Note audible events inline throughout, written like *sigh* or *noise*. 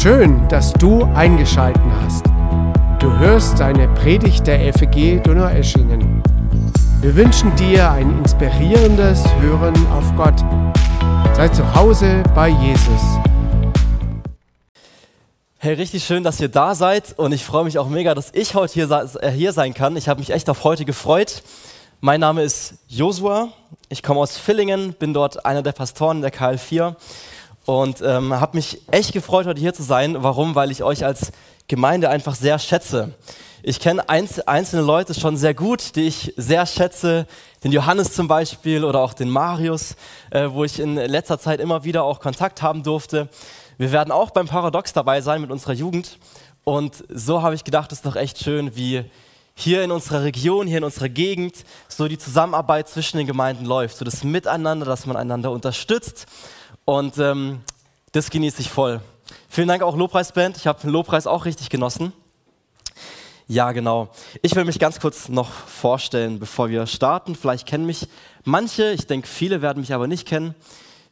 Schön, dass du eingeschaltet hast. Du hörst eine Predigt der FEG Donaueschingen. Wir wünschen dir ein inspirierendes Hören auf Gott. Sei zu Hause bei Jesus. Hey, richtig schön, dass ihr da seid und ich freue mich auch mega, dass ich heute hier, äh, hier sein kann. Ich habe mich echt auf heute gefreut. Mein Name ist Josua, ich komme aus Villingen, bin dort einer der Pastoren der KL4 und ähm, habe mich echt gefreut, heute hier zu sein. Warum? Weil ich euch als Gemeinde einfach sehr schätze. Ich kenne einzelne Leute schon sehr gut, die ich sehr schätze. Den Johannes zum Beispiel oder auch den Marius, äh, wo ich in letzter Zeit immer wieder auch Kontakt haben durfte. Wir werden auch beim Paradox dabei sein mit unserer Jugend. Und so habe ich gedacht, es ist doch echt schön, wie hier in unserer Region, hier in unserer Gegend, so die Zusammenarbeit zwischen den Gemeinden läuft. So das Miteinander, dass man einander unterstützt und ähm, das genieße ich voll. Vielen Dank auch Lobpreisband. Ich habe den Lobpreis auch richtig genossen. Ja, genau. Ich will mich ganz kurz noch vorstellen, bevor wir starten. Vielleicht kennen mich manche, ich denke, viele werden mich aber nicht kennen.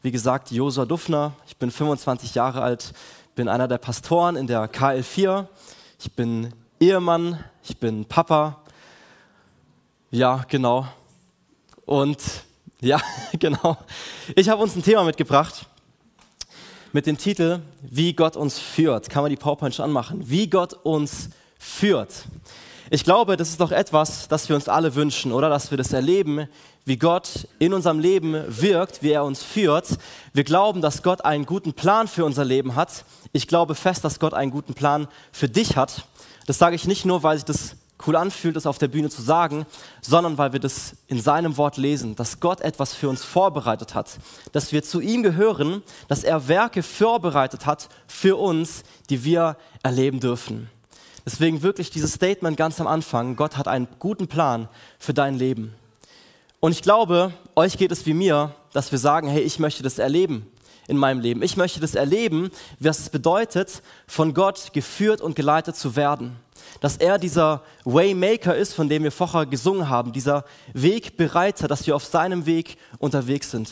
Wie gesagt, Josua Duffner. Ich bin 25 Jahre alt, bin einer der Pastoren in der KL4. Ich bin Ehemann, ich bin Papa. Ja, genau. Und ja, *laughs* genau. Ich habe uns ein Thema mitgebracht mit dem Titel Wie Gott uns führt. Kann man die PowerPoint schon anmachen? Wie Gott uns führt. Ich glaube, das ist doch etwas, das wir uns alle wünschen, oder? Dass wir das erleben, wie Gott in unserem Leben wirkt, wie er uns führt. Wir glauben, dass Gott einen guten Plan für unser Leben hat. Ich glaube fest, dass Gott einen guten Plan für dich hat. Das sage ich nicht nur, weil ich das cool anfühlt, das auf der Bühne zu sagen, sondern weil wir das in seinem Wort lesen, dass Gott etwas für uns vorbereitet hat, dass wir zu ihm gehören, dass er Werke vorbereitet hat für uns, die wir erleben dürfen. Deswegen wirklich dieses Statement ganz am Anfang, Gott hat einen guten Plan für dein Leben. Und ich glaube, euch geht es wie mir, dass wir sagen, hey, ich möchte das erleben in meinem Leben. Ich möchte das erleben, was es bedeutet, von Gott geführt und geleitet zu werden dass er dieser Waymaker ist, von dem wir vorher gesungen haben, dieser Wegbereiter, dass wir auf seinem Weg unterwegs sind.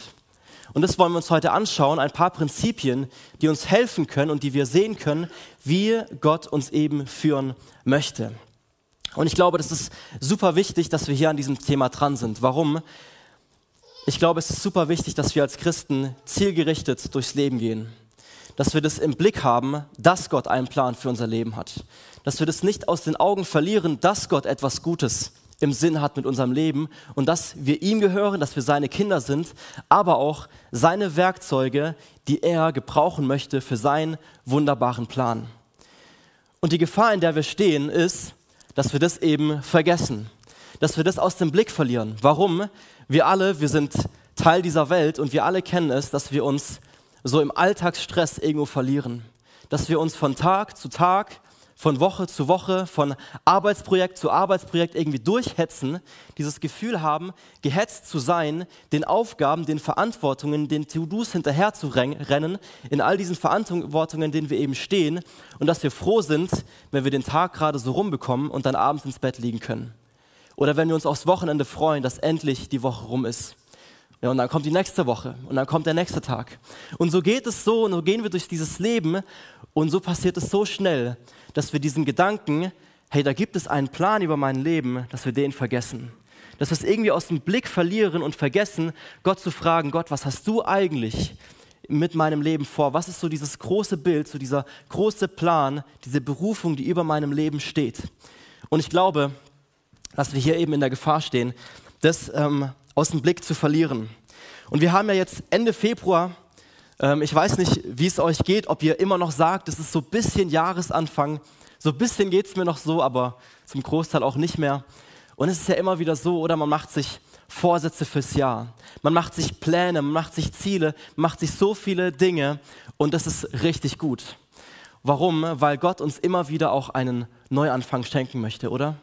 Und das wollen wir uns heute anschauen, ein paar Prinzipien, die uns helfen können und die wir sehen können, wie Gott uns eben führen möchte. Und ich glaube, das ist super wichtig, dass wir hier an diesem Thema dran sind. Warum? Ich glaube, es ist super wichtig, dass wir als Christen zielgerichtet durchs Leben gehen. Dass wir das im Blick haben, dass Gott einen Plan für unser Leben hat dass wir das nicht aus den Augen verlieren, dass Gott etwas Gutes im Sinn hat mit unserem Leben und dass wir ihm gehören, dass wir seine Kinder sind, aber auch seine Werkzeuge, die er gebrauchen möchte für seinen wunderbaren Plan. Und die Gefahr, in der wir stehen, ist, dass wir das eben vergessen, dass wir das aus dem Blick verlieren. Warum? Wir alle, wir sind Teil dieser Welt und wir alle kennen es, dass wir uns so im Alltagsstress irgendwo verlieren, dass wir uns von Tag zu Tag von Woche zu Woche, von Arbeitsprojekt zu Arbeitsprojekt irgendwie durchhetzen, dieses Gefühl haben, gehetzt zu sein, den Aufgaben, den Verantwortungen, den To-Dos hinterher zu rennen, in all diesen Verantwortungen, denen wir eben stehen und dass wir froh sind, wenn wir den Tag gerade so rumbekommen und dann abends ins Bett liegen können. Oder wenn wir uns aufs Wochenende freuen, dass endlich die Woche rum ist. Ja, und dann kommt die nächste Woche und dann kommt der nächste Tag. Und so geht es so und so gehen wir durch dieses Leben und so passiert es so schnell, dass wir diesen Gedanken, hey, da gibt es einen Plan über mein Leben, dass wir den vergessen. Dass wir es irgendwie aus dem Blick verlieren und vergessen, Gott zu fragen, Gott, was hast du eigentlich mit meinem Leben vor? Was ist so dieses große Bild, so dieser große Plan, diese Berufung, die über meinem Leben steht? Und ich glaube, dass wir hier eben in der Gefahr stehen, das ähm, aus dem Blick zu verlieren. Und wir haben ja jetzt Ende Februar ähm, ich weiß nicht, wie es euch geht, ob ihr immer noch sagt, es ist so ein bisschen Jahresanfang. So ein bisschen geht es mir noch so, aber zum Großteil auch nicht mehr. Und es ist ja immer wieder so, oder man macht sich Vorsätze fürs Jahr. Man macht sich Pläne, man macht sich Ziele, man macht sich so viele Dinge und das ist richtig gut. Warum? Weil Gott uns immer wieder auch einen Neuanfang schenken möchte, oder?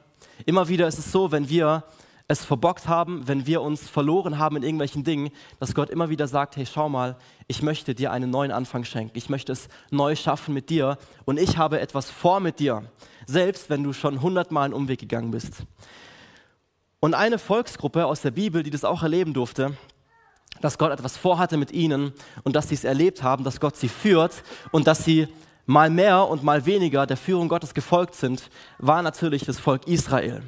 Immer wieder ist es so, wenn wir es verbockt haben, wenn wir uns verloren haben in irgendwelchen Dingen, dass Gott immer wieder sagt, hey, schau mal, ich möchte dir einen neuen Anfang schenken. Ich möchte es neu schaffen mit dir und ich habe etwas vor mit dir, selbst wenn du schon hundertmal einen Umweg gegangen bist. Und eine Volksgruppe aus der Bibel, die das auch erleben durfte, dass Gott etwas vorhatte mit ihnen und dass sie es erlebt haben, dass Gott sie führt und dass sie mal mehr und mal weniger der Führung Gottes gefolgt sind, war natürlich das Volk Israel.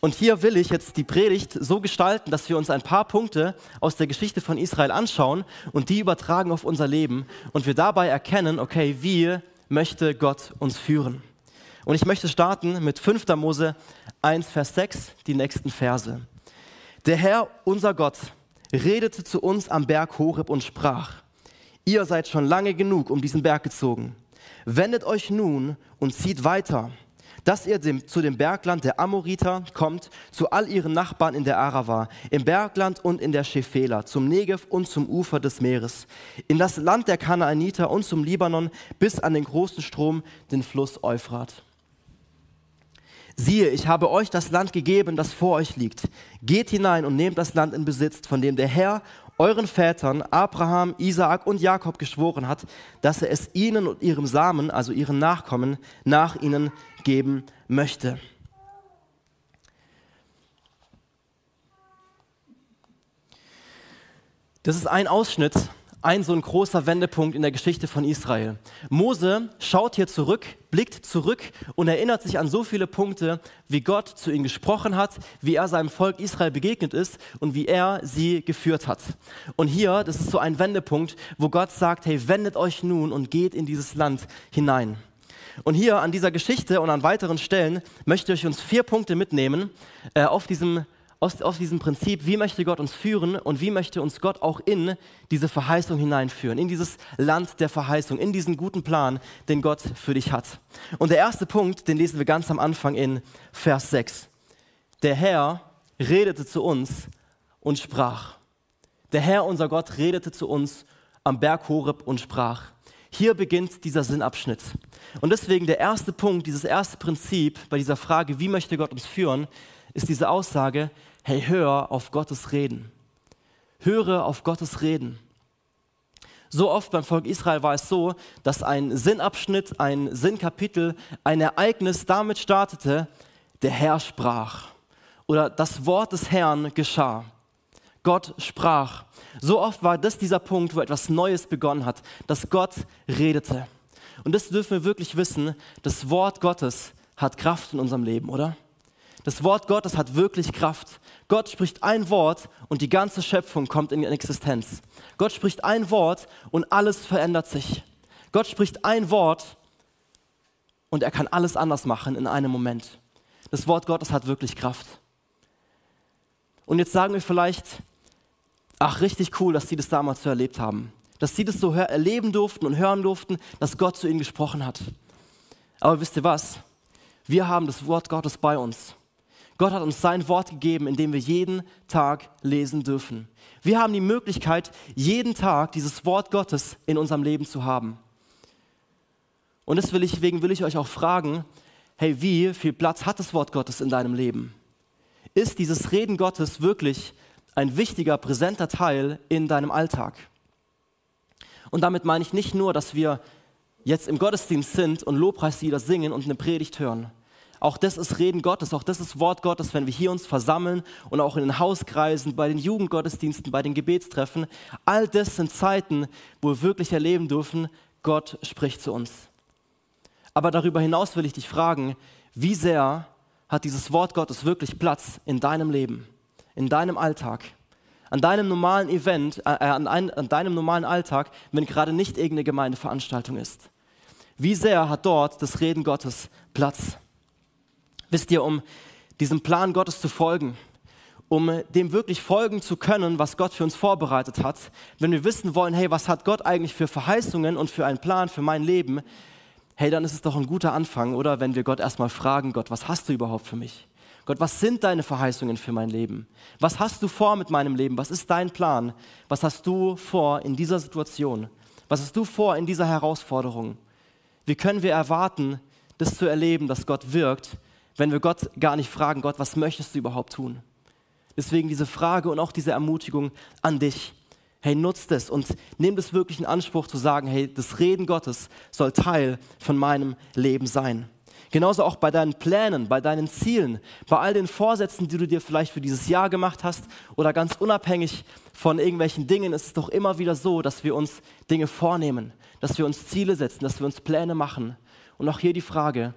Und hier will ich jetzt die Predigt so gestalten, dass wir uns ein paar Punkte aus der Geschichte von Israel anschauen und die übertragen auf unser Leben und wir dabei erkennen, okay, wie möchte Gott uns führen. Und ich möchte starten mit 5. Mose 1, Vers 6, die nächsten Verse. Der Herr, unser Gott, redete zu uns am Berg Horeb und sprach, ihr seid schon lange genug um diesen Berg gezogen. Wendet euch nun und zieht weiter, dass ihr dem, zu dem Bergland der Amoriter kommt, zu all ihren Nachbarn in der Arava, im Bergland und in der Schefela, zum Negev und zum Ufer des Meeres, in das Land der Kanaaniter und zum Libanon bis an den großen Strom, den Fluss Euphrat. Siehe, ich habe euch das Land gegeben, das vor euch liegt. Geht hinein und nehmt das Land in Besitz, von dem der Herr euren Vätern Abraham, Isaak und Jakob geschworen hat, dass er es ihnen und ihrem Samen, also ihren Nachkommen, nach ihnen geben möchte. Das ist ein Ausschnitt ein so ein großer Wendepunkt in der Geschichte von Israel. Mose schaut hier zurück, blickt zurück und erinnert sich an so viele Punkte, wie Gott zu ihm gesprochen hat, wie er seinem Volk Israel begegnet ist und wie er sie geführt hat. Und hier, das ist so ein Wendepunkt, wo Gott sagt, hey, wendet euch nun und geht in dieses Land hinein. Und hier an dieser Geschichte und an weiteren Stellen möchte ich uns vier Punkte mitnehmen äh, auf diesem aus, aus diesem Prinzip, wie möchte Gott uns führen und wie möchte uns Gott auch in diese Verheißung hineinführen, in dieses Land der Verheißung, in diesen guten Plan, den Gott für dich hat. Und der erste Punkt, den lesen wir ganz am Anfang in Vers 6. Der Herr redete zu uns und sprach. Der Herr, unser Gott, redete zu uns am Berg Horeb und sprach. Hier beginnt dieser Sinnabschnitt. Und deswegen der erste Punkt, dieses erste Prinzip bei dieser Frage, wie möchte Gott uns führen, ist diese Aussage, hey, hör auf Gottes Reden. Höre auf Gottes Reden. So oft beim Volk Israel war es so, dass ein Sinnabschnitt, ein Sinnkapitel, ein Ereignis damit startete, der Herr sprach oder das Wort des Herrn geschah. Gott sprach. So oft war das dieser Punkt, wo etwas Neues begonnen hat, dass Gott redete. Und das dürfen wir wirklich wissen, das Wort Gottes hat Kraft in unserem Leben, oder? Das Wort Gottes hat wirklich Kraft. Gott spricht ein Wort und die ganze Schöpfung kommt in Existenz. Gott spricht ein Wort und alles verändert sich. Gott spricht ein Wort und er kann alles anders machen in einem Moment. Das Wort Gottes hat wirklich Kraft. Und jetzt sagen wir vielleicht, ach, richtig cool, dass sie das damals so erlebt haben. Dass sie das so erleben durften und hören durften, dass Gott zu ihnen gesprochen hat. Aber wisst ihr was? Wir haben das Wort Gottes bei uns. Gott hat uns sein Wort gegeben, in dem wir jeden Tag lesen dürfen. Wir haben die Möglichkeit, jeden Tag dieses Wort Gottes in unserem Leben zu haben. Und deswegen will ich euch auch fragen, hey, wie viel Platz hat das Wort Gottes in deinem Leben? Ist dieses Reden Gottes wirklich ein wichtiger, präsenter Teil in deinem Alltag? Und damit meine ich nicht nur, dass wir jetzt im Gottesdienst sind und Lobpreislieder singen und eine Predigt hören. Auch das ist Reden Gottes, auch das ist Wort Gottes, wenn wir hier uns versammeln und auch in den Hauskreisen, bei den Jugendgottesdiensten, bei den Gebetstreffen. All das sind Zeiten, wo wir wirklich erleben dürfen, Gott spricht zu uns. Aber darüber hinaus will ich dich fragen, wie sehr hat dieses Wort Gottes wirklich Platz in deinem Leben, in deinem Alltag, an deinem normalen Event, äh, an, ein, an deinem normalen Alltag, wenn gerade nicht irgendeine Gemeindeveranstaltung ist? Wie sehr hat dort das Reden Gottes Platz? Wisst ihr, um diesem Plan Gottes zu folgen, um dem wirklich folgen zu können, was Gott für uns vorbereitet hat, wenn wir wissen wollen, hey, was hat Gott eigentlich für Verheißungen und für einen Plan für mein Leben, hey, dann ist es doch ein guter Anfang, oder wenn wir Gott erstmal fragen, Gott, was hast du überhaupt für mich? Gott, was sind deine Verheißungen für mein Leben? Was hast du vor mit meinem Leben? Was ist dein Plan? Was hast du vor in dieser Situation? Was hast du vor in dieser Herausforderung? Wie können wir erwarten, das zu erleben, dass Gott wirkt, wenn wir Gott gar nicht fragen, Gott, was möchtest du überhaupt tun? Deswegen diese Frage und auch diese Ermutigung an dich. Hey, nutzt es und nimm es wirklich in Anspruch zu sagen, hey, das Reden Gottes soll Teil von meinem Leben sein. Genauso auch bei deinen Plänen, bei deinen Zielen, bei all den Vorsätzen, die du dir vielleicht für dieses Jahr gemacht hast oder ganz unabhängig von irgendwelchen Dingen, ist es doch immer wieder so, dass wir uns Dinge vornehmen, dass wir uns Ziele setzen, dass wir uns Pläne machen. Und auch hier die Frage,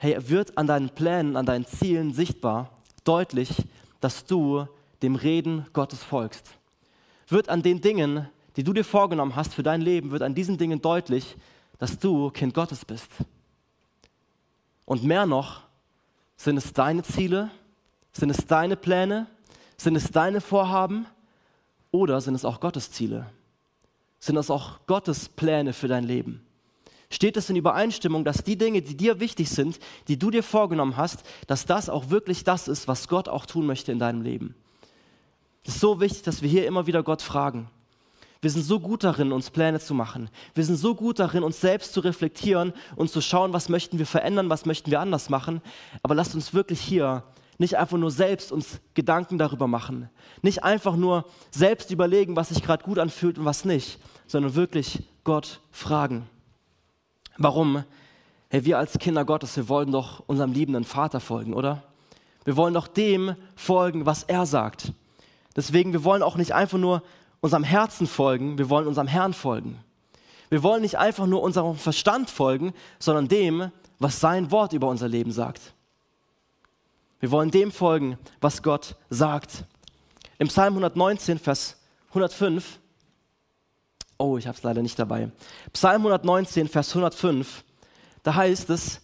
hey, wird an deinen Plänen, an deinen Zielen sichtbar, deutlich, dass du dem Reden Gottes folgst? Wird an den Dingen, die du dir vorgenommen hast für dein Leben, wird an diesen Dingen deutlich, dass du Kind Gottes bist? Und mehr noch, sind es deine Ziele? Sind es deine Pläne? Sind es deine Vorhaben? Oder sind es auch Gottes Ziele? Sind es auch Gottes Pläne für dein Leben? Steht es in Übereinstimmung, dass die Dinge, die dir wichtig sind, die du dir vorgenommen hast, dass das auch wirklich das ist, was Gott auch tun möchte in deinem Leben? Es ist so wichtig, dass wir hier immer wieder Gott fragen. Wir sind so gut darin, uns Pläne zu machen. Wir sind so gut darin, uns selbst zu reflektieren und zu schauen, was möchten wir verändern, was möchten wir anders machen. Aber lasst uns wirklich hier nicht einfach nur selbst uns Gedanken darüber machen. Nicht einfach nur selbst überlegen, was sich gerade gut anfühlt und was nicht, sondern wirklich Gott fragen. Warum? Hey, wir als Kinder Gottes, wir wollen doch unserem liebenden Vater folgen, oder? Wir wollen doch dem folgen, was er sagt. Deswegen, wir wollen auch nicht einfach nur unserem Herzen folgen, wir wollen unserem Herrn folgen. Wir wollen nicht einfach nur unserem Verstand folgen, sondern dem, was sein Wort über unser Leben sagt. Wir wollen dem folgen, was Gott sagt. Im Psalm 119, Vers 105, oh, ich habe es leider nicht dabei. Psalm 119, Vers 105, da heißt es,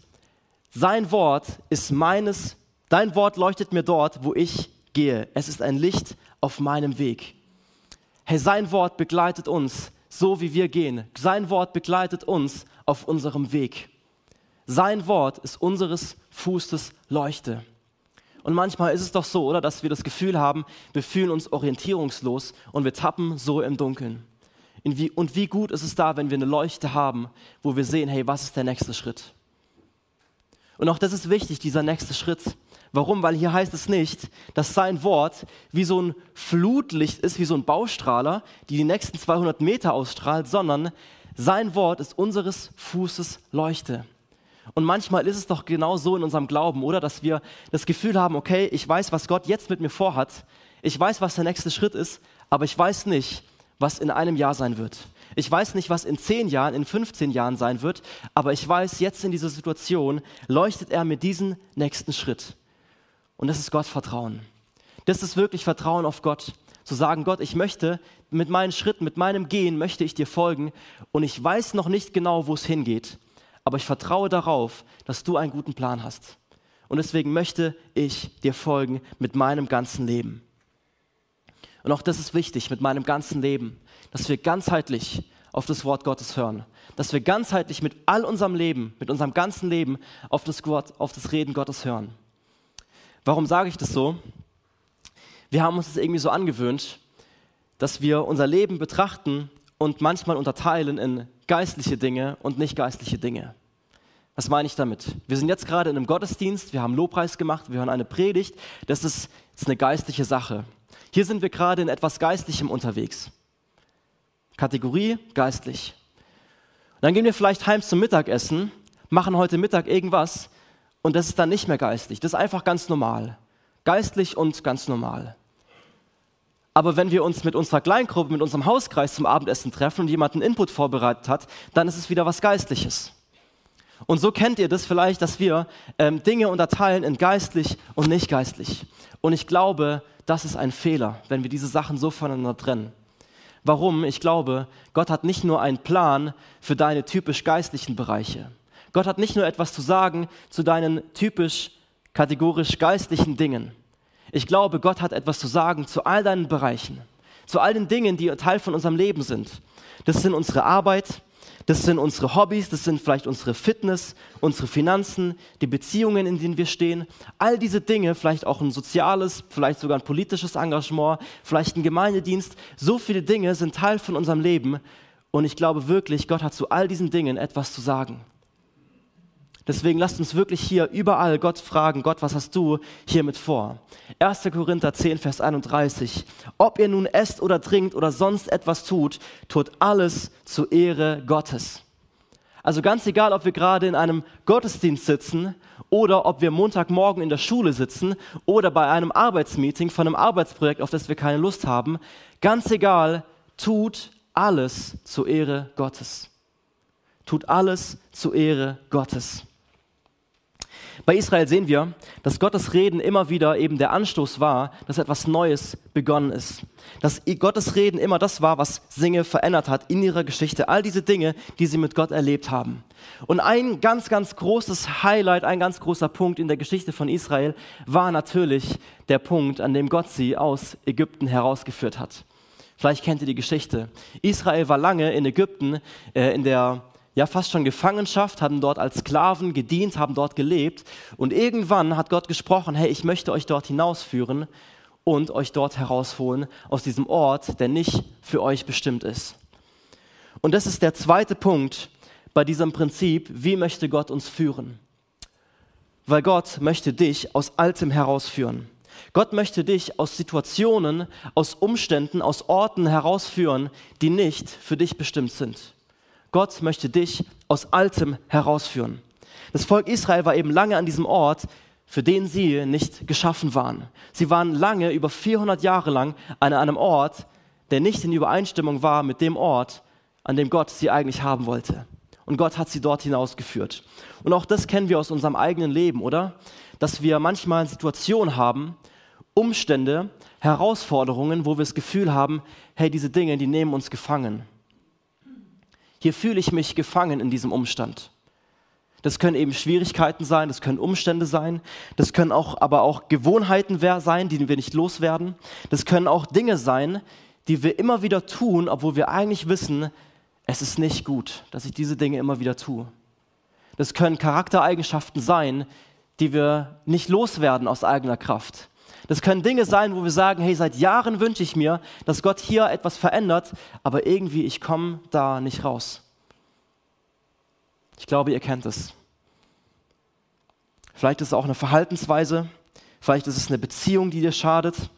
sein Wort ist meines, dein Wort leuchtet mir dort, wo ich gehe. Es ist ein Licht auf meinem Weg. Hey, sein Wort begleitet uns, so wie wir gehen. Sein Wort begleitet uns auf unserem Weg. Sein Wort ist unseres Fußes Leuchte. Und manchmal ist es doch so, oder, dass wir das Gefühl haben, wir fühlen uns orientierungslos und wir tappen so im Dunkeln. Wie, und wie gut ist es da, wenn wir eine Leuchte haben, wo wir sehen, hey, was ist der nächste Schritt? Und auch das ist wichtig, dieser nächste Schritt. Warum? Weil hier heißt es nicht, dass sein Wort wie so ein Flutlicht ist, wie so ein Baustrahler, die die nächsten 200 Meter ausstrahlt, sondern sein Wort ist unseres Fußes Leuchte. Und manchmal ist es doch genau so in unserem Glauben, oder? Dass wir das Gefühl haben, okay, ich weiß, was Gott jetzt mit mir vorhat. Ich weiß, was der nächste Schritt ist, aber ich weiß nicht, was in einem Jahr sein wird. Ich weiß nicht, was in 10 Jahren, in 15 Jahren sein wird, aber ich weiß, jetzt in dieser Situation leuchtet er mir diesen nächsten Schritt. Und das ist Gott Vertrauen. Das ist wirklich Vertrauen auf Gott. Zu sagen, Gott, ich möchte mit meinen Schritten, mit meinem Gehen, möchte ich dir folgen und ich weiß noch nicht genau, wo es hingeht, aber ich vertraue darauf, dass du einen guten Plan hast. Und deswegen möchte ich dir folgen mit meinem ganzen Leben. Und auch das ist wichtig mit meinem ganzen Leben, dass wir ganzheitlich auf das Wort Gottes hören, dass wir ganzheitlich mit all unserem Leben, mit unserem ganzen Leben auf das, Wort, auf das Reden Gottes hören. Warum sage ich das so? Wir haben uns das irgendwie so angewöhnt, dass wir unser Leben betrachten und manchmal unterteilen in geistliche Dinge und nicht geistliche Dinge. Was meine ich damit? Wir sind jetzt gerade in einem Gottesdienst, wir haben Lobpreis gemacht, wir hören eine Predigt. Das ist, das ist eine geistliche Sache. Hier sind wir gerade in etwas Geistlichem unterwegs. Kategorie geistlich. Und dann gehen wir vielleicht heim zum Mittagessen, machen heute Mittag irgendwas und das ist dann nicht mehr geistlich. Das ist einfach ganz normal. Geistlich und ganz normal. Aber wenn wir uns mit unserer Kleingruppe, mit unserem Hauskreis zum Abendessen treffen und jemand einen Input vorbereitet hat, dann ist es wieder was Geistliches. Und so kennt ihr das vielleicht, dass wir ähm, Dinge unterteilen in geistlich und nicht geistlich. Und ich glaube, das ist ein Fehler, wenn wir diese Sachen so voneinander trennen. Warum? Ich glaube, Gott hat nicht nur einen Plan für deine typisch geistlichen Bereiche. Gott hat nicht nur etwas zu sagen zu deinen typisch kategorisch geistlichen Dingen. Ich glaube, Gott hat etwas zu sagen zu all deinen Bereichen, zu all den Dingen, die Teil von unserem Leben sind. Das sind unsere Arbeit, das sind unsere Hobbys, das sind vielleicht unsere Fitness, unsere Finanzen, die Beziehungen, in denen wir stehen. All diese Dinge, vielleicht auch ein soziales, vielleicht sogar ein politisches Engagement, vielleicht ein Gemeindedienst. So viele Dinge sind Teil von unserem Leben. Und ich glaube wirklich, Gott hat zu all diesen Dingen etwas zu sagen. Deswegen lasst uns wirklich hier überall Gott fragen, Gott, was hast du hiermit vor? 1. Korinther 10, Vers 31. Ob ihr nun esst oder trinkt oder sonst etwas tut, tut alles zur Ehre Gottes. Also ganz egal, ob wir gerade in einem Gottesdienst sitzen oder ob wir Montagmorgen in der Schule sitzen oder bei einem Arbeitsmeeting von einem Arbeitsprojekt, auf das wir keine Lust haben, ganz egal, tut alles zur Ehre Gottes. Tut alles zur Ehre Gottes. Bei Israel sehen wir, dass Gottes Reden immer wieder eben der Anstoß war, dass etwas Neues begonnen ist. Dass Gottes Reden immer das war, was Singe verändert hat in ihrer Geschichte. All diese Dinge, die sie mit Gott erlebt haben. Und ein ganz, ganz großes Highlight, ein ganz großer Punkt in der Geschichte von Israel war natürlich der Punkt, an dem Gott sie aus Ägypten herausgeführt hat. Vielleicht kennt ihr die Geschichte. Israel war lange in Ägypten, äh, in der ja fast schon Gefangenschaft, haben dort als Sklaven gedient, haben dort gelebt. Und irgendwann hat Gott gesprochen, hey, ich möchte euch dort hinausführen und euch dort herausholen aus diesem Ort, der nicht für euch bestimmt ist. Und das ist der zweite Punkt bei diesem Prinzip, wie möchte Gott uns führen? Weil Gott möchte dich aus Altem herausführen. Gott möchte dich aus Situationen, aus Umständen, aus Orten herausführen, die nicht für dich bestimmt sind. Gott möchte dich aus Altem herausführen. Das Volk Israel war eben lange an diesem Ort, für den sie nicht geschaffen waren. Sie waren lange, über 400 Jahre lang, an einem Ort, der nicht in Übereinstimmung war mit dem Ort, an dem Gott sie eigentlich haben wollte. Und Gott hat sie dort hinausgeführt. Und auch das kennen wir aus unserem eigenen Leben, oder? Dass wir manchmal Situationen haben, Umstände, Herausforderungen, wo wir das Gefühl haben, hey, diese Dinge, die nehmen uns gefangen. Hier fühle ich mich gefangen in diesem Umstand. Das können eben Schwierigkeiten sein, das können Umstände sein, das können auch, aber auch Gewohnheiten sein, die wir nicht loswerden. Das können auch Dinge sein, die wir immer wieder tun, obwohl wir eigentlich wissen, es ist nicht gut, dass ich diese Dinge immer wieder tue. Das können Charaktereigenschaften sein, die wir nicht loswerden aus eigener Kraft. Das können Dinge sein, wo wir sagen, hey, seit Jahren wünsche ich mir, dass Gott hier etwas verändert, aber irgendwie ich komme da nicht raus. Ich glaube, ihr kennt es. Vielleicht ist es auch eine Verhaltensweise, vielleicht ist es eine Beziehung, die dir schadet,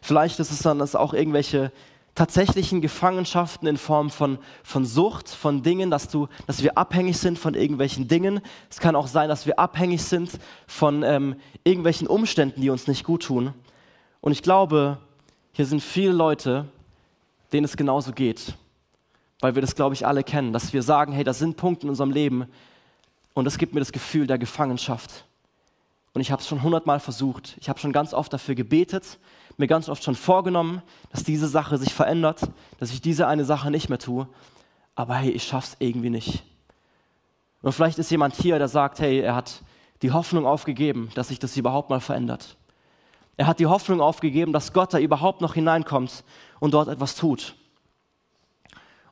vielleicht ist es dann auch irgendwelche tatsächlichen Gefangenschaften in Form von, von Sucht, von Dingen, dass, du, dass wir abhängig sind von irgendwelchen Dingen. Es kann auch sein, dass wir abhängig sind von ähm, irgendwelchen Umständen, die uns nicht gut tun. Und ich glaube, hier sind viele Leute, denen es genauso geht, weil wir das, glaube ich, alle kennen, dass wir sagen, hey, das sind Punkte in unserem Leben und es gibt mir das Gefühl der Gefangenschaft. Und ich habe es schon hundertmal versucht. Ich habe schon ganz oft dafür gebetet, mir ganz oft schon vorgenommen, dass diese Sache sich verändert, dass ich diese eine Sache nicht mehr tue. Aber hey, ich schaff's irgendwie nicht. Und vielleicht ist jemand hier, der sagt, hey, er hat die Hoffnung aufgegeben, dass sich das überhaupt mal verändert. Er hat die Hoffnung aufgegeben, dass Gott da überhaupt noch hineinkommt und dort etwas tut.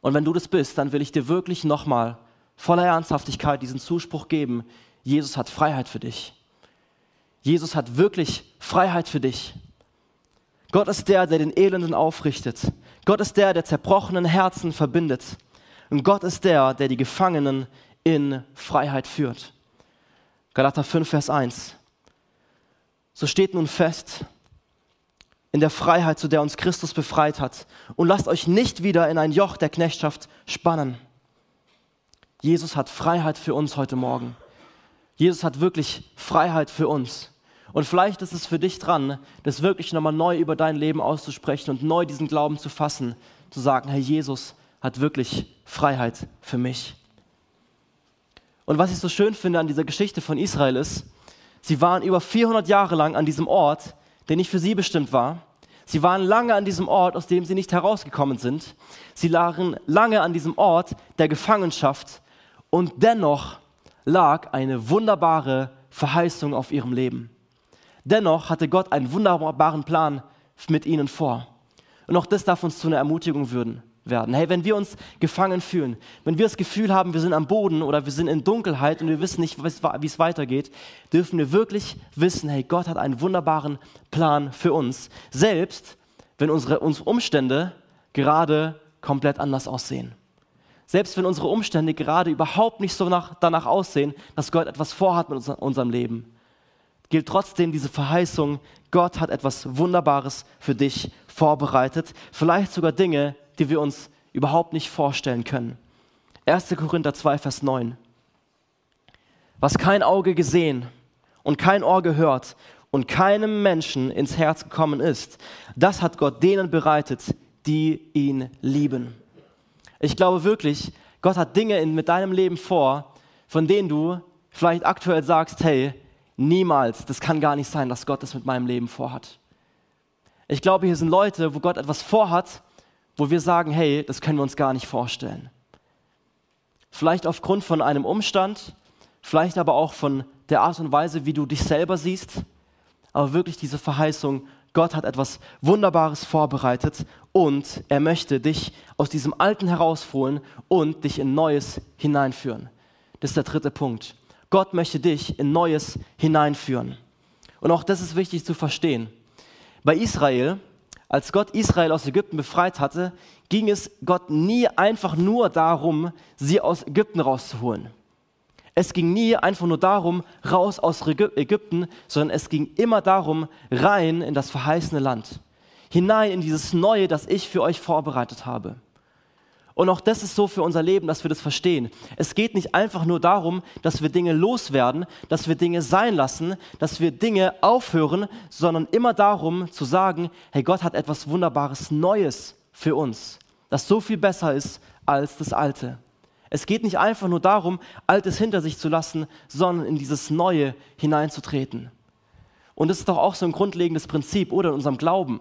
Und wenn du das bist, dann will ich dir wirklich nochmal voller Ernsthaftigkeit diesen Zuspruch geben, Jesus hat Freiheit für dich. Jesus hat wirklich Freiheit für dich. Gott ist der, der den Elenden aufrichtet. Gott ist der, der zerbrochenen Herzen verbindet. Und Gott ist der, der die Gefangenen in Freiheit führt. Galater 5, Vers 1. So steht nun fest in der Freiheit, zu der uns Christus befreit hat. Und lasst euch nicht wieder in ein Joch der Knechtschaft spannen. Jesus hat Freiheit für uns heute Morgen. Jesus hat wirklich Freiheit für uns. Und vielleicht ist es für dich dran, das wirklich nochmal neu über dein Leben auszusprechen und neu diesen Glauben zu fassen, zu sagen, Herr Jesus hat wirklich Freiheit für mich. Und was ich so schön finde an dieser Geschichte von Israel ist, sie waren über 400 Jahre lang an diesem Ort, der nicht für sie bestimmt war. Sie waren lange an diesem Ort, aus dem sie nicht herausgekommen sind. Sie lagen lange an diesem Ort der Gefangenschaft und dennoch lag eine wunderbare Verheißung auf ihrem Leben. Dennoch hatte Gott einen wunderbaren Plan mit ihnen vor. Und auch das darf uns zu einer Ermutigung würden, werden. Hey, wenn wir uns gefangen fühlen, wenn wir das Gefühl haben, wir sind am Boden oder wir sind in Dunkelheit und wir wissen nicht, wie es weitergeht, dürfen wir wirklich wissen, hey, Gott hat einen wunderbaren Plan für uns. Selbst wenn unsere, unsere Umstände gerade komplett anders aussehen. Selbst wenn unsere Umstände gerade überhaupt nicht so nach, danach aussehen, dass Gott etwas vorhat mit unserem Leben gilt trotzdem diese Verheißung, Gott hat etwas Wunderbares für dich vorbereitet, vielleicht sogar Dinge, die wir uns überhaupt nicht vorstellen können. 1. Korinther 2, Vers 9. Was kein Auge gesehen und kein Ohr gehört und keinem Menschen ins Herz gekommen ist, das hat Gott denen bereitet, die ihn lieben. Ich glaube wirklich, Gott hat Dinge in, mit deinem Leben vor, von denen du vielleicht aktuell sagst, hey, niemals, das kann gar nicht sein, dass Gott das mit meinem Leben vorhat. Ich glaube, hier sind Leute, wo Gott etwas vorhat, wo wir sagen, hey, das können wir uns gar nicht vorstellen. Vielleicht aufgrund von einem Umstand, vielleicht aber auch von der Art und Weise, wie du dich selber siehst, aber wirklich diese Verheißung, Gott hat etwas Wunderbares vorbereitet und er möchte dich aus diesem Alten herausholen und dich in Neues hineinführen. Das ist der dritte Punkt. Gott möchte dich in Neues hineinführen. Und auch das ist wichtig zu verstehen. Bei Israel, als Gott Israel aus Ägypten befreit hatte, ging es Gott nie einfach nur darum, sie aus Ägypten rauszuholen. Es ging nie einfach nur darum, raus aus Ägypten, sondern es ging immer darum, rein in das verheißene Land, hinein in dieses Neue, das ich für euch vorbereitet habe. Und auch das ist so für unser Leben, dass wir das verstehen. Es geht nicht einfach nur darum, dass wir Dinge loswerden, dass wir Dinge sein lassen, dass wir Dinge aufhören, sondern immer darum zu sagen, hey, Gott hat etwas Wunderbares Neues für uns, das so viel besser ist als das Alte. Es geht nicht einfach nur darum, Altes hinter sich zu lassen, sondern in dieses Neue hineinzutreten. Und das ist doch auch so ein grundlegendes Prinzip, oder in unserem Glauben.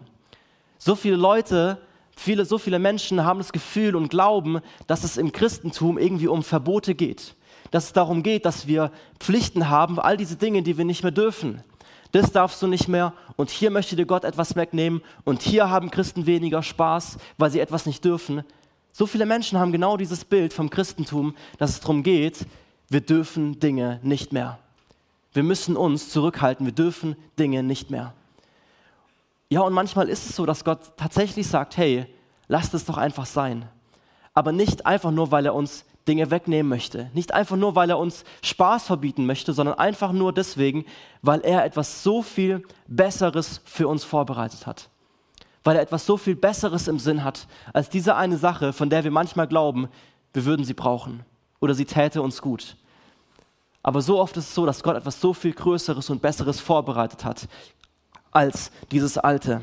So viele Leute, viele, so viele Menschen haben das Gefühl und glauben, dass es im Christentum irgendwie um Verbote geht. Dass es darum geht, dass wir Pflichten haben, all diese Dinge, die wir nicht mehr dürfen. Das darfst du nicht mehr und hier möchte dir Gott etwas wegnehmen und hier haben Christen weniger Spaß, weil sie etwas nicht dürfen. So viele Menschen haben genau dieses Bild vom Christentum, dass es darum geht, wir dürfen Dinge nicht mehr. Wir müssen uns zurückhalten, wir dürfen Dinge nicht mehr. Ja, und manchmal ist es so, dass Gott tatsächlich sagt, hey, lasst es doch einfach sein. Aber nicht einfach nur, weil er uns Dinge wegnehmen möchte. Nicht einfach nur, weil er uns Spaß verbieten möchte, sondern einfach nur deswegen, weil er etwas so viel Besseres für uns vorbereitet hat weil er etwas so viel Besseres im Sinn hat als diese eine Sache, von der wir manchmal glauben, wir würden sie brauchen oder sie täte uns gut. Aber so oft ist es so, dass Gott etwas so viel Größeres und Besseres vorbereitet hat als dieses Alte.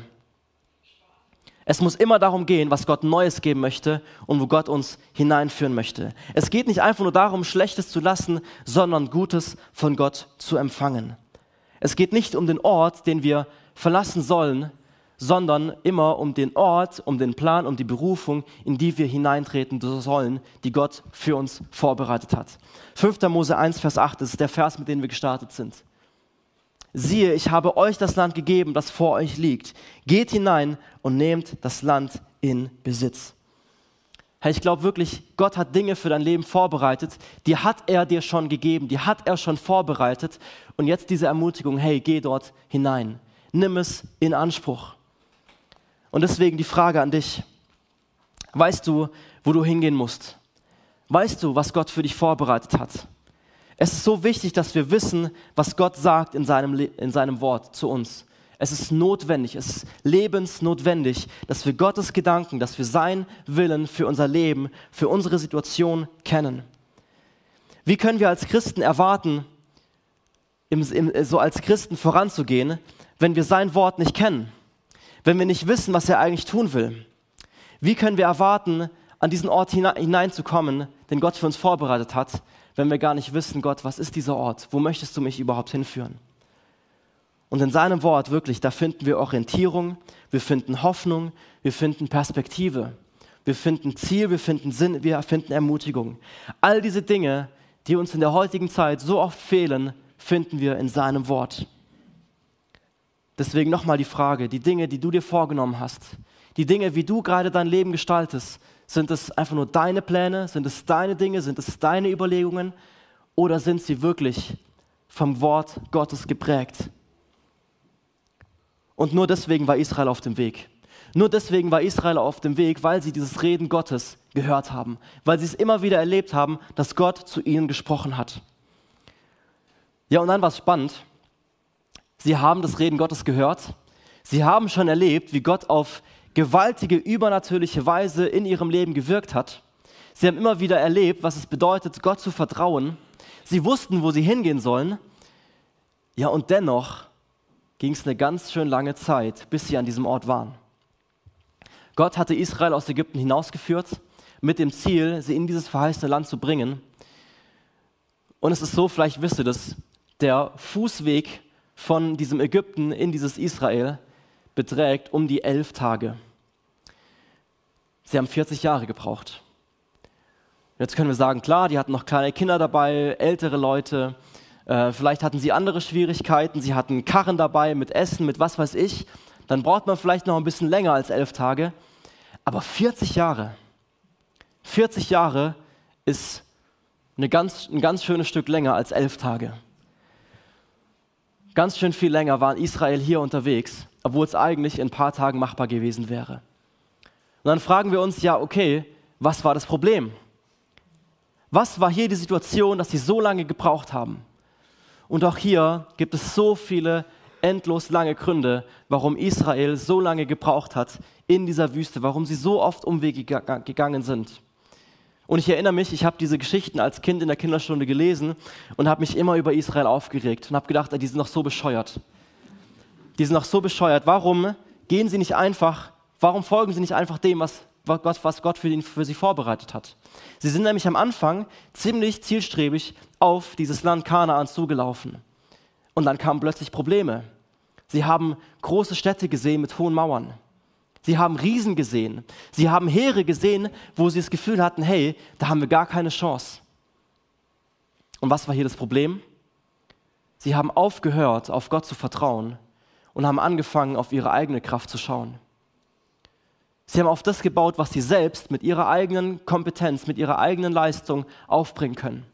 Es muss immer darum gehen, was Gott Neues geben möchte und wo Gott uns hineinführen möchte. Es geht nicht einfach nur darum, Schlechtes zu lassen, sondern Gutes von Gott zu empfangen. Es geht nicht um den Ort, den wir verlassen sollen, sondern immer um den Ort, um den Plan, um die Berufung, in die wir hineintreten sollen, die Gott für uns vorbereitet hat. 5. Mose 1, Vers 8 ist der Vers, mit dem wir gestartet sind. Siehe, ich habe euch das Land gegeben, das vor euch liegt. Geht hinein und nehmt das Land in Besitz. Hey, ich glaube wirklich, Gott hat Dinge für dein Leben vorbereitet, die hat er dir schon gegeben, die hat er schon vorbereitet. Und jetzt diese Ermutigung, hey, geh dort hinein. Nimm es in Anspruch. Und deswegen die Frage an dich. Weißt du, wo du hingehen musst? Weißt du, was Gott für dich vorbereitet hat? Es ist so wichtig, dass wir wissen, was Gott sagt in seinem, in seinem Wort zu uns. Es ist notwendig, es ist lebensnotwendig, dass wir Gottes Gedanken, dass wir sein Willen für unser Leben, für unsere Situation kennen. Wie können wir als Christen erwarten, im, im, so als Christen voranzugehen, wenn wir sein Wort nicht kennen? Wenn wir nicht wissen, was er eigentlich tun will? Wie können wir erwarten, an diesen Ort hineinzukommen, den Gott für uns vorbereitet hat, wenn wir gar nicht wissen, Gott, was ist dieser Ort? Wo möchtest du mich überhaupt hinführen? Und in seinem Wort wirklich, da finden wir Orientierung, wir finden Hoffnung, wir finden Perspektive, wir finden Ziel, wir finden Sinn, wir finden Ermutigung. All diese Dinge, die uns in der heutigen Zeit so oft fehlen, finden wir in seinem Wort. Deswegen nochmal die Frage, die Dinge, die du dir vorgenommen hast, die Dinge, wie du gerade dein Leben gestaltest, sind es einfach nur deine Pläne, sind es deine Dinge, sind es deine Überlegungen oder sind sie wirklich vom Wort Gottes geprägt? Und nur deswegen war Israel auf dem Weg. Nur deswegen war Israel auf dem Weg, weil sie dieses Reden Gottes gehört haben, weil sie es immer wieder erlebt haben, dass Gott zu ihnen gesprochen hat. Ja, und dann war es spannend. Sie haben das Reden Gottes gehört. Sie haben schon erlebt, wie Gott auf gewaltige, übernatürliche Weise in ihrem Leben gewirkt hat. Sie haben immer wieder erlebt, was es bedeutet, Gott zu vertrauen. Sie wussten, wo sie hingehen sollen. Ja, und dennoch ging es eine ganz schön lange Zeit, bis sie an diesem Ort waren. Gott hatte Israel aus Ägypten hinausgeführt, mit dem Ziel, sie in dieses verheißene Land zu bringen. Und es ist so, vielleicht wisst ihr das, der Fußweg von diesem Ägypten in dieses Israel beträgt um die elf Tage. Sie haben 40 Jahre gebraucht. Jetzt können wir sagen, klar, die hatten noch kleine Kinder dabei, ältere Leute, äh, vielleicht hatten sie andere Schwierigkeiten, sie hatten Karren dabei mit Essen, mit was weiß ich. Dann braucht man vielleicht noch ein bisschen länger als elf Tage. Aber 40 Jahre, 40 Jahre ist eine ganz, ein ganz schönes Stück länger als elf Tage. Ganz schön viel länger war Israel hier unterwegs, obwohl es eigentlich in ein paar Tagen machbar gewesen wäre. Und dann fragen wir uns, ja, okay, was war das Problem? Was war hier die Situation, dass sie so lange gebraucht haben? Und auch hier gibt es so viele endlos lange Gründe, warum Israel so lange gebraucht hat in dieser Wüste, warum sie so oft Umwege gegangen sind. Und ich erinnere mich, ich habe diese Geschichten als Kind in der Kinderstunde gelesen und habe mich immer über Israel aufgeregt und habe gedacht, die sind noch so bescheuert. Die sind noch so bescheuert. Warum gehen sie nicht einfach, warum folgen sie nicht einfach dem, was Gott, was Gott für, ihn, für sie vorbereitet hat? Sie sind nämlich am Anfang ziemlich zielstrebig auf dieses Land Kanaan zugelaufen. Und dann kamen plötzlich Probleme. Sie haben große Städte gesehen mit hohen Mauern. Sie haben Riesen gesehen. Sie haben Heere gesehen, wo sie das Gefühl hatten, hey, da haben wir gar keine Chance. Und was war hier das Problem? Sie haben aufgehört, auf Gott zu vertrauen und haben angefangen, auf ihre eigene Kraft zu schauen. Sie haben auf das gebaut, was sie selbst mit ihrer eigenen Kompetenz, mit ihrer eigenen Leistung aufbringen können.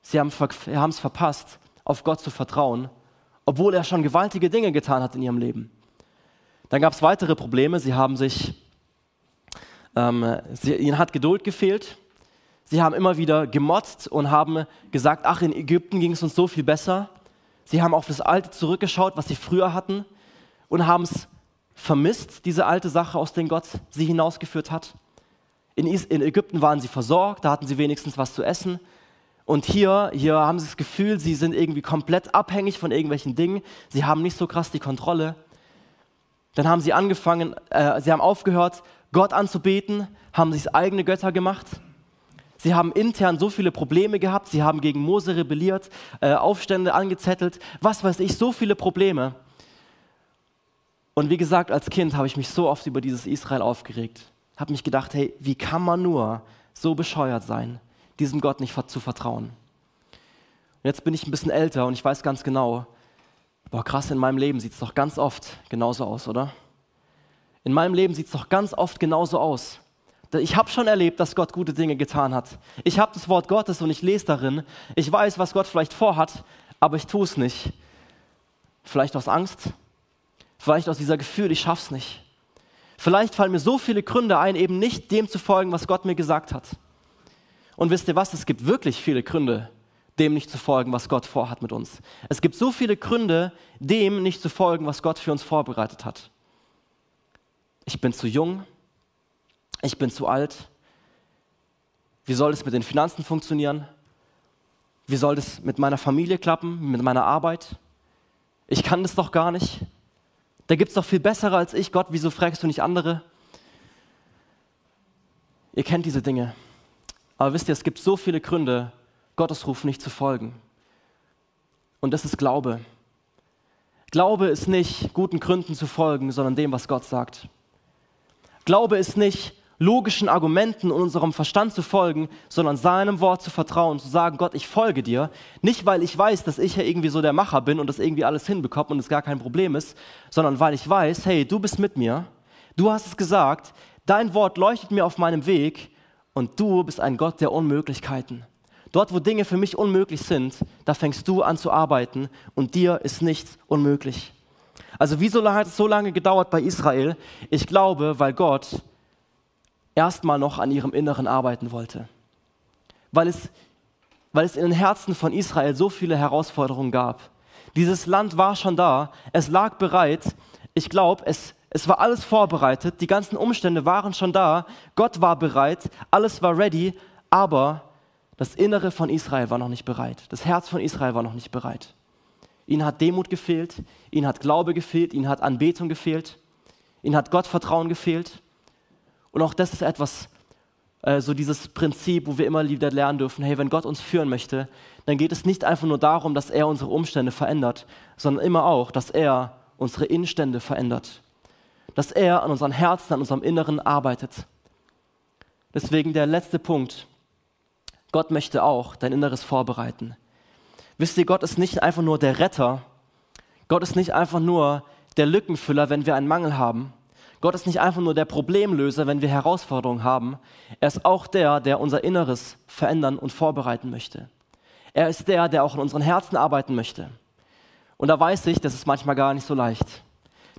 Sie haben es verpasst, auf Gott zu vertrauen, obwohl er schon gewaltige Dinge getan hat in ihrem Leben. Dann gab es weitere Probleme. Sie haben sich, ähm, sie, ihnen hat Geduld gefehlt. Sie haben immer wieder gemotzt und haben gesagt, ach, in Ägypten ging es uns so viel besser. Sie haben auf das Alte zurückgeschaut, was sie früher hatten und haben es vermisst, diese alte Sache, aus der Gott sie hinausgeführt hat. In, Ägypten waren sie versorgt, da hatten sie wenigstens was zu essen. Und hier, hier haben sie das Gefühl, sie sind irgendwie komplett abhängig von irgendwelchen Dingen. Sie haben nicht so krass die Kontrolle. Dann haben sie angefangen, äh, sie haben aufgehört, Gott anzubeten, haben sich eigene Götter gemacht. Sie haben intern so viele Probleme gehabt, sie haben gegen Mose rebelliert, äh, Aufstände angezettelt, was weiß ich, so viele Probleme. Und wie gesagt, als Kind habe ich mich so oft über dieses Israel aufgeregt, habe mich gedacht, hey, wie kann man nur so bescheuert sein, diesem Gott nicht zu vertrauen? Und jetzt bin ich ein bisschen älter und ich weiß ganz genau, Boah, krass, in meinem Leben sieht es doch ganz oft genauso aus, oder? In meinem Leben sieht es doch ganz oft genauso aus. Ich habe schon erlebt, dass Gott gute Dinge getan hat. Ich habe das Wort Gottes und ich lese darin. Ich weiß, was Gott vielleicht vorhat, aber ich tue es nicht. Vielleicht aus Angst, vielleicht aus dieser Gefühl, ich schaff's nicht. Vielleicht fallen mir so viele Gründe ein, eben nicht dem zu folgen, was Gott mir gesagt hat. Und wisst ihr was? Es gibt wirklich viele Gründe, dem nicht zu folgen, was Gott vorhat mit uns. Es gibt so viele Gründe, dem nicht zu folgen, was Gott für uns vorbereitet hat. Ich bin zu jung, ich bin zu alt. Wie soll es mit den Finanzen funktionieren? Wie soll es mit meiner Familie klappen, mit meiner Arbeit? Ich kann das doch gar nicht. Da gibt es doch viel bessere als ich. Gott, wieso fragst du nicht andere? Ihr kennt diese Dinge. Aber wisst ihr, es gibt so viele Gründe, Gottes Ruf nicht zu folgen. Und das ist Glaube. Glaube ist nicht guten Gründen zu folgen, sondern dem, was Gott sagt. Glaube ist nicht logischen Argumenten und unserem Verstand zu folgen, sondern seinem Wort zu vertrauen, zu sagen, Gott, ich folge dir. Nicht, weil ich weiß, dass ich ja irgendwie so der Macher bin und das irgendwie alles hinbekomme und es gar kein Problem ist, sondern weil ich weiß, hey, du bist mit mir, du hast es gesagt, dein Wort leuchtet mir auf meinem Weg und du bist ein Gott der Unmöglichkeiten. Dort, wo Dinge für mich unmöglich sind, da fängst du an zu arbeiten und dir ist nichts unmöglich. Also wieso hat es so lange gedauert bei Israel? Ich glaube, weil Gott erstmal noch an ihrem Inneren arbeiten wollte. Weil es, weil es in den Herzen von Israel so viele Herausforderungen gab. Dieses Land war schon da, es lag bereit. Ich glaube, es, Es war alles vorbereitet, die ganzen Umstände waren schon da, Gott war bereit, alles war ready, aber das Innere von Israel war noch nicht bereit. Das Herz von Israel war noch nicht bereit. Ihnen hat Demut gefehlt, ihnen hat Glaube gefehlt, ihnen hat Anbetung gefehlt, ihnen hat Gottvertrauen gefehlt. Und auch das ist etwas, äh, so dieses Prinzip, wo wir immer wieder lernen dürfen, hey, wenn Gott uns führen möchte, dann geht es nicht einfach nur darum, dass er unsere Umstände verändert, sondern immer auch, dass er unsere Innenstände verändert. Dass er an unseren Herzen, an unserem Inneren arbeitet. Deswegen der letzte Punkt. Gott möchte auch dein Inneres vorbereiten. Wisst ihr, Gott ist nicht einfach nur der Retter. Gott ist nicht einfach nur der Lückenfüller, wenn wir einen Mangel haben. Gott ist nicht einfach nur der Problemlöser, wenn wir Herausforderungen haben. Er ist auch der, der unser Inneres verändern und vorbereiten möchte. Er ist der, der auch in unseren Herzen arbeiten möchte. Und da weiß ich, das ist manchmal gar nicht so leicht.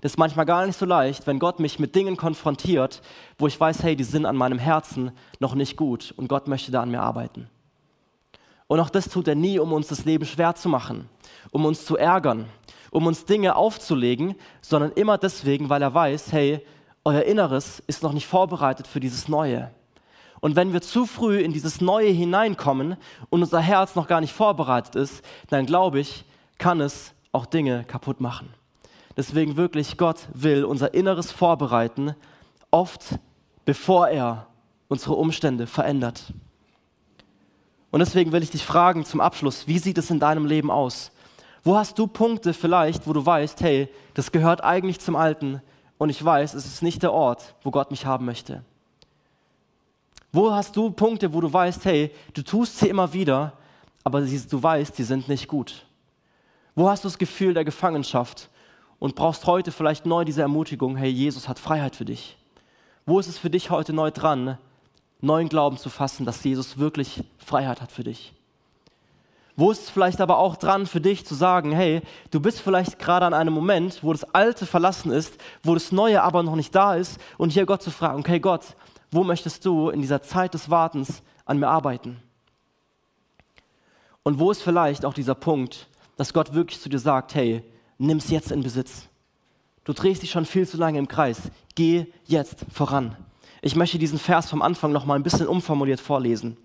Das ist manchmal gar nicht so leicht, wenn Gott mich mit Dingen konfrontiert, wo ich weiß, hey, die sind an meinem Herzen noch nicht gut und Gott möchte da an mir arbeiten. Und auch das tut er nie, um uns das Leben schwer zu machen, um uns zu ärgern, um uns Dinge aufzulegen, sondern immer deswegen, weil er weiß, hey, euer Inneres ist noch nicht vorbereitet für dieses Neue. Und wenn wir zu früh in dieses Neue hineinkommen und unser Herz noch gar nicht vorbereitet ist, dann glaube ich, kann es auch Dinge kaputt machen. Deswegen wirklich, Gott will unser Inneres vorbereiten, oft bevor er unsere Umstände verändert. Und deswegen will ich dich fragen zum Abschluss, wie sieht es in deinem Leben aus? Wo hast du Punkte vielleicht, wo du weißt, hey, das gehört eigentlich zum Alten und ich weiß, es ist nicht der Ort, wo Gott mich haben möchte? Wo hast du Punkte, wo du weißt, hey, du tust sie immer wieder, aber du weißt, die sind nicht gut? Wo hast du das Gefühl der Gefangenschaft und brauchst heute vielleicht neu diese Ermutigung, hey, Jesus hat Freiheit für dich? Wo ist es für dich heute neu dran, neuen Glauben zu fassen, dass Jesus wirklich Freiheit hat für dich? Wo ist es vielleicht aber auch dran für dich zu sagen, hey, du bist vielleicht gerade an einem Moment, wo das Alte verlassen ist, wo das Neue aber noch nicht da ist und hier Gott zu fragen, okay Gott, wo möchtest du in dieser Zeit des Wartens an mir arbeiten? Und wo ist vielleicht auch dieser Punkt, dass Gott wirklich zu dir sagt, hey, nimm es jetzt in Besitz. Du drehst dich schon viel zu lange im Kreis. Geh jetzt voran. Ich möchte diesen Vers vom Anfang noch mal ein bisschen umformuliert vorlesen.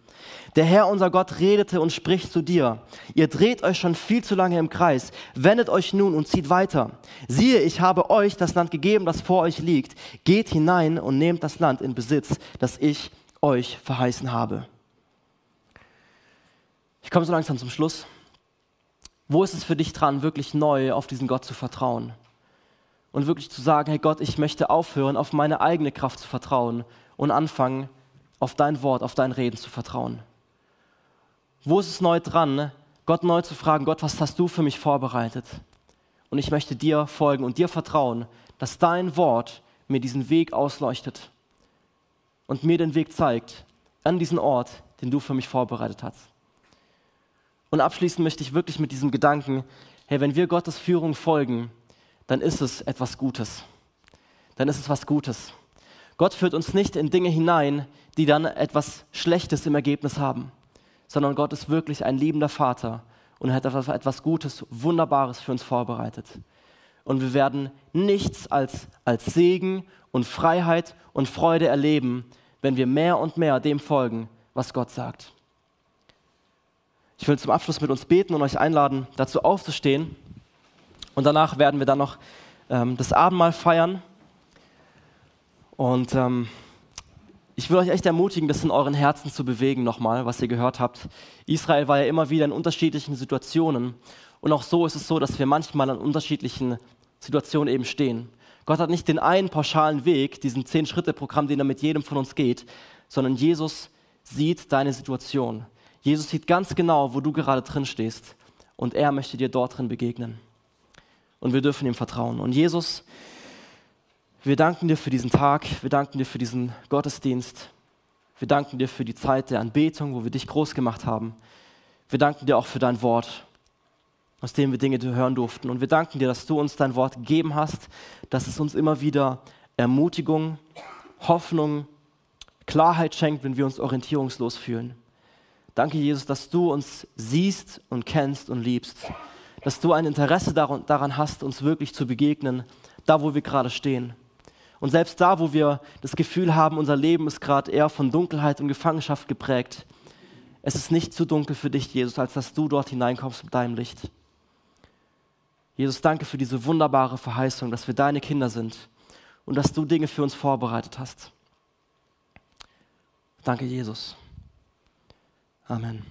Der Herr unser Gott redete und spricht zu dir. Ihr dreht euch schon viel zu lange im Kreis. Wendet euch nun und zieht weiter. Siehe, ich habe euch das Land gegeben, das vor euch liegt. Geht hinein und nehmt das Land in Besitz, das ich euch verheißen habe. Ich komme so langsam zum Schluss. Wo ist es für dich dran, wirklich neu auf diesen Gott zu vertrauen? Und wirklich zu sagen, hey Gott, ich möchte aufhören, auf meine eigene Kraft zu vertrauen und anfangen, auf dein Wort, auf dein Reden zu vertrauen. Wo ist es neu dran, Gott neu zu fragen, Gott, was hast du für mich vorbereitet? Und ich möchte dir folgen und dir vertrauen, dass dein Wort mir diesen Weg ausleuchtet und mir den Weg zeigt an diesen Ort, den du für mich vorbereitet hast. Und abschließend möchte ich wirklich mit diesem Gedanken, hey, wenn wir Gottes Führung folgen, dann ist es etwas Gutes. Dann ist es was Gutes. Gott führt uns nicht in Dinge hinein, die dann etwas Schlechtes im Ergebnis haben, sondern Gott ist wirklich ein liebender Vater und hat etwas Gutes, Wunderbares für uns vorbereitet. Und wir werden nichts als, als Segen und Freiheit und Freude erleben, wenn wir mehr und mehr dem folgen, was Gott sagt. Ich will zum Abschluss mit uns beten und euch einladen, dazu aufzustehen. Und danach werden wir dann noch ähm, das Abendmahl feiern. Und ähm, ich will euch echt ermutigen, das in euren Herzen zu bewegen nochmal, was ihr gehört habt. Israel war ja immer wieder in unterschiedlichen Situationen. Und auch so ist es so, dass wir manchmal an unterschiedlichen Situationen eben stehen. Gott hat nicht den einen pauschalen Weg, diesen Zehn-Schritte-Programm, den er mit jedem von uns geht, sondern Jesus sieht deine Situation. Jesus sieht ganz genau, wo du gerade drin stehst und er möchte dir dort drin begegnen. Und wir dürfen ihm vertrauen. Und Jesus, wir danken dir für diesen Tag, wir danken dir für diesen Gottesdienst, wir danken dir für die Zeit der Anbetung, wo wir dich groß gemacht haben. Wir danken dir auch für dein Wort, aus dem wir Dinge hören durften. Und wir danken dir, dass du uns dein Wort gegeben hast, dass es uns immer wieder Ermutigung, Hoffnung, Klarheit schenkt, wenn wir uns orientierungslos fühlen. Danke, Jesus, dass du uns siehst und kennst und liebst. Dass du ein Interesse daran hast, uns wirklich zu begegnen, da wo wir gerade stehen. Und selbst da, wo wir das Gefühl haben, unser Leben ist gerade eher von Dunkelheit und Gefangenschaft geprägt, es ist nicht zu dunkel für dich, Jesus, als dass du dort hineinkommst mit deinem Licht. Jesus, danke für diese wunderbare Verheißung, dass wir deine Kinder sind und dass du Dinge für uns vorbereitet hast. Danke, Jesus. Amen.